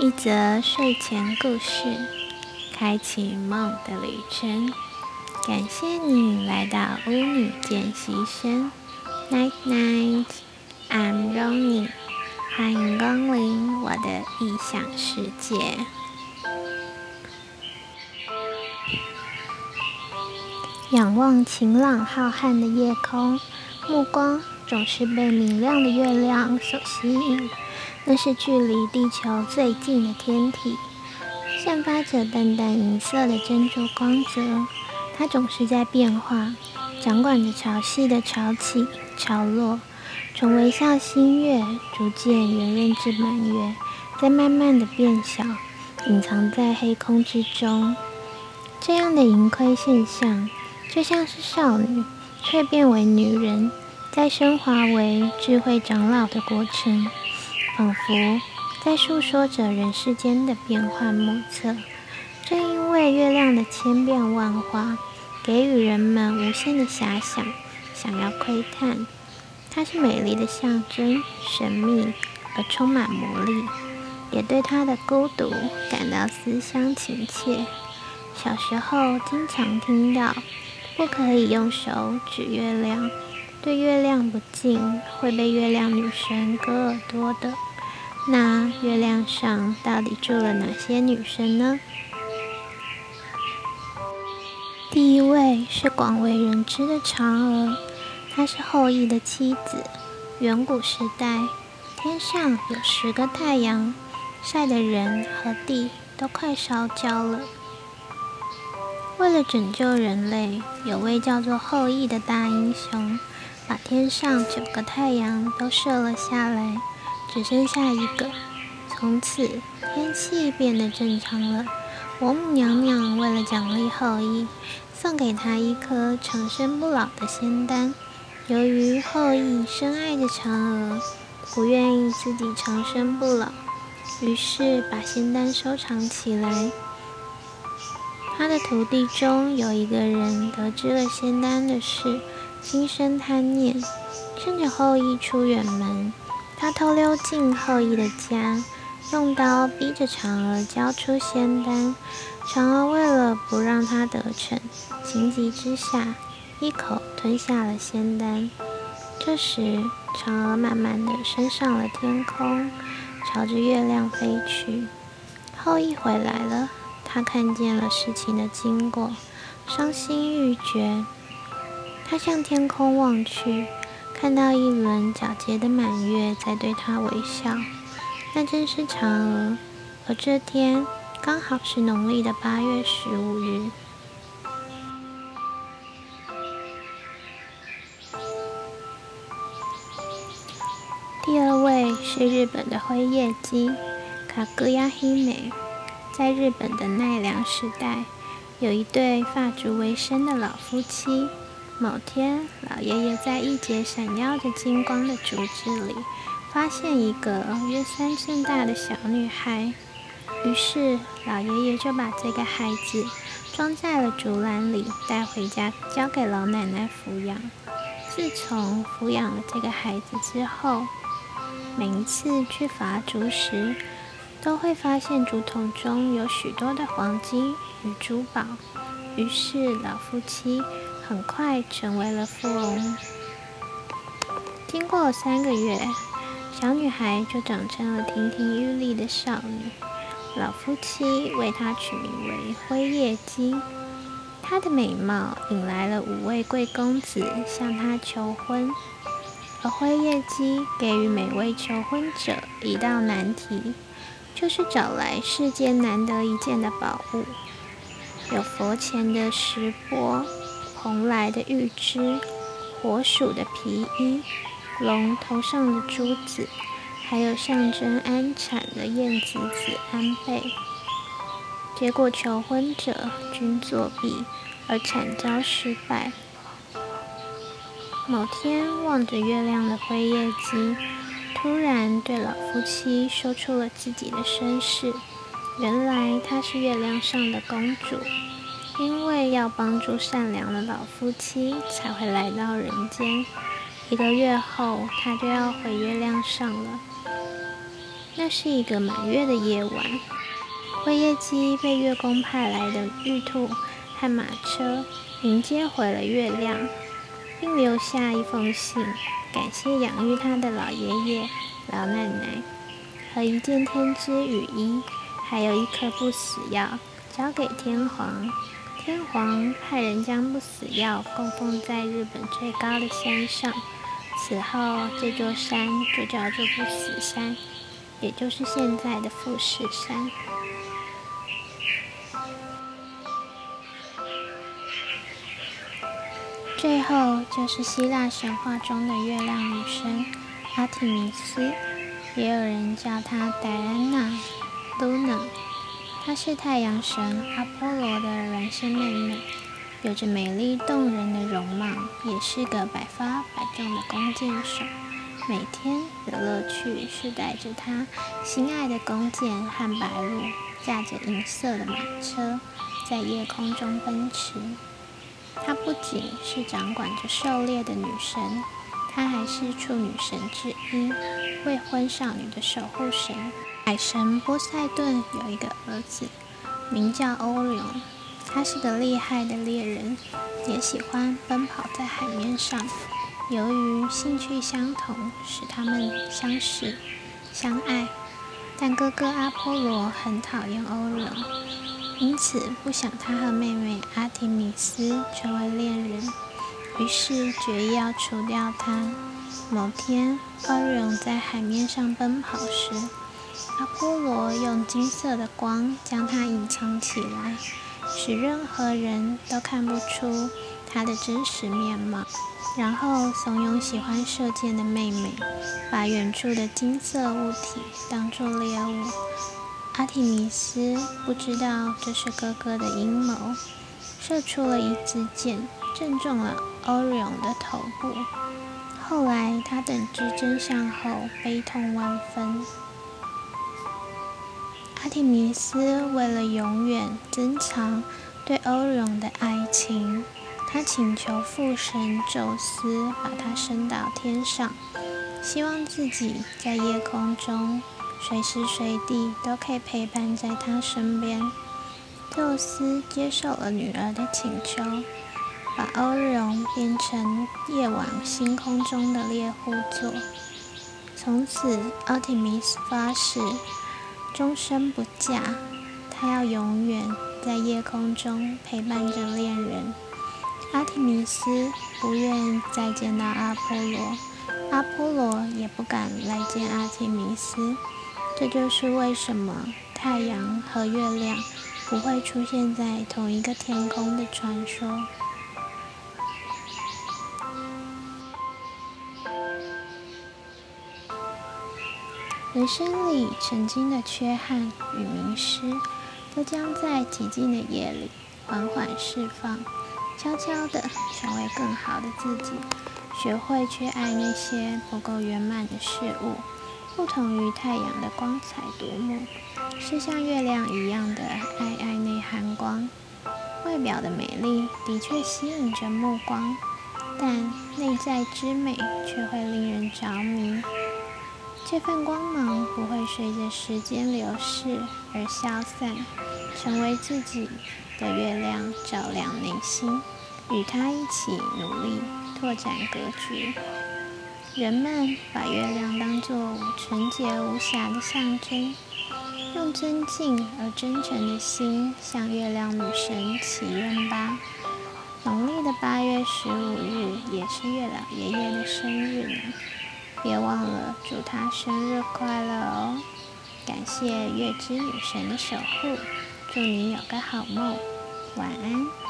一则睡前故事，开启梦的旅程。感谢你来到巫女见习生，Night Night，I'm Ronnie，欢迎光临我的异想世界。仰望晴朗浩瀚的夜空，目光总是被明亮的月亮所吸引。那是距离地球最近的天体，散发着淡淡银色的珍珠光泽。它总是在变化，掌管着潮汐的潮起潮落，从微笑新月逐渐圆润至满月，再慢慢的变小，隐藏在黑空之中。这样的盈亏现象，就像是少女蜕变为女人，再升华为智慧长老的过程。仿佛在诉说着人世间的变幻莫测。正因为月亮的千变万化，给予人们无限的遐想，想要窥探。它是美丽的象征，神秘而充满魔力，也对它的孤独感到思乡情切。小时候经常听到，不可以用手指月亮，对月亮不敬，会被月亮女神割耳朵的。那月亮上到底住了哪些女神呢？第一位是广为人知的嫦娥，她是后羿的妻子。远古时代，天上有十个太阳，晒得人和地都快烧焦了。为了拯救人类，有位叫做后羿的大英雄，把天上九个太阳都射了下来。只剩下一个，从此天气变得正常了。王母娘娘为了奖励后羿，送给他一颗长生不老的仙丹。由于后羿深爱着嫦娥，不愿意自己长生不老，于是把仙丹收藏起来。他的徒弟中有一个人得知了仙丹的事，心生贪念，趁着后羿出远门。他偷溜进后羿的家，用刀逼着嫦娥交出仙丹。嫦娥为了不让他得逞，情急之下一口吞下了仙丹。这时，嫦娥慢慢地升上了天空，朝着月亮飞去。后羿回来了，他看见了事情的经过，伤心欲绝。他向天空望去。看到一轮皎洁的满月在对他微笑，那正是嫦娥。而这天刚好是农历的八月十五日。第二位是日本的辉夜姬卡格亚希美。在日本的奈良时代，有一对发烛为生的老夫妻。某天，老爷爷在一节闪耀着金光的竹子里，发现一个约三寸大的小女孩。于是，老爷爷就把这个孩子装在了竹篮里，带回家交给老奶奶抚养。自从抚养了这个孩子之后，每一次去伐竹时，都会发现竹筒中有许多的黄金与珠宝。于是，老夫妻。很快成为了富翁。经过三个月，小女孩就长成了亭亭玉立的少女。老夫妻为她取名为辉夜姬。她的美貌引来了五位贵公子向她求婚，而辉夜姬给予每位求婚者一道难题，就是找来世间难得一见的宝物，有佛前的石钵。蓬莱的玉枝，火鼠的皮衣，龙头上的珠子，还有象征安产的燕子子安倍。结果求婚者均作弊，而惨遭失败。某天望着月亮的灰夜姬，突然对老夫妻说出了自己的身世。原来她是月亮上的公主。因为要帮助善良的老夫妻，才会来到人间。一个月后，他就要回月亮上了。那是一个满月的夜晚，灰夜姬被月宫派来的玉兔和马车迎接回了月亮，并留下一封信，感谢养育他的老爷爷、老奶奶，和一件天织雨衣，还有一颗不死药，交给天皇。天皇派人将不死药供奉在日本最高的山上，此后这座山就叫做不死山。也就是现在的富士山。最后就是希腊神话中的月亮女神阿提米斯，也有人叫她戴安娜 （Luna）。她是太阳神阿波罗的孪生妹妹，有着美丽动人的容貌，也是个百发百中的弓箭手。每天的乐趣是带着他心爱的弓箭和白鹿，驾着银色的马车，在夜空中奔驰。她不仅是掌管着狩猎的女神，她还是处女神之一，未婚少女的守护神。海神波塞顿有一个儿子，名叫欧里翁，他是个厉害的猎人，也喜欢奔跑在海面上。由于兴趣相同，使他们相识、相爱。但哥哥阿波罗很讨厌欧仁，因此不想他和妹妹阿提米斯成为恋人，于是决意要除掉他。某天，欧仁在海面上奔跑时，阿波罗用金色的光将它隐藏起来，使任何人都看不出它的真实面貌。然后怂恿喜欢射箭的妹妹，把远处的金色物体当作猎物。阿提米斯不知道这是哥哥的阴谋，射出了一支箭，正中了欧瑞翁的头部。后来他得知真相后，悲痛万分。阿提米斯为了永远珍藏对欧瑞翁的爱情。他请求父神宙斯把他升到天上，希望自己在夜空中随时随地都可以陪伴在他身边。宙斯接受了女儿的请求，把欧瑞翁变成夜晚星空中的猎户座。从此，奥提米斯发誓终身不嫁，她要永远在夜空中陪伴着恋人。阿提米斯不愿再见到阿波罗，阿波罗也不敢来见阿提米斯。这就是为什么太阳和月亮不会出现在同一个天空的传说。人生里曾经的缺憾与迷失，都将在寂静的夜里缓缓释放。悄悄地成为更好的自己，学会去爱那些不够圆满的事物。不同于太阳的光彩夺目，是像月亮一样的爱爱内涵光。外表的美丽的确吸引着目光，但内在之美却会令人着迷。这份光芒不会随着时间流逝而消散，成为自己。的月亮照亮内心，与他一起努力拓展格局。人们把月亮当作纯洁无瑕的象征，用尊敬而真诚的心向月亮女神祈愿吧。农历的八月十五日也是月老爷爷的生日呢，别忘了祝他生日快乐哦！感谢月之女神的守护。祝你有个好梦，晚安。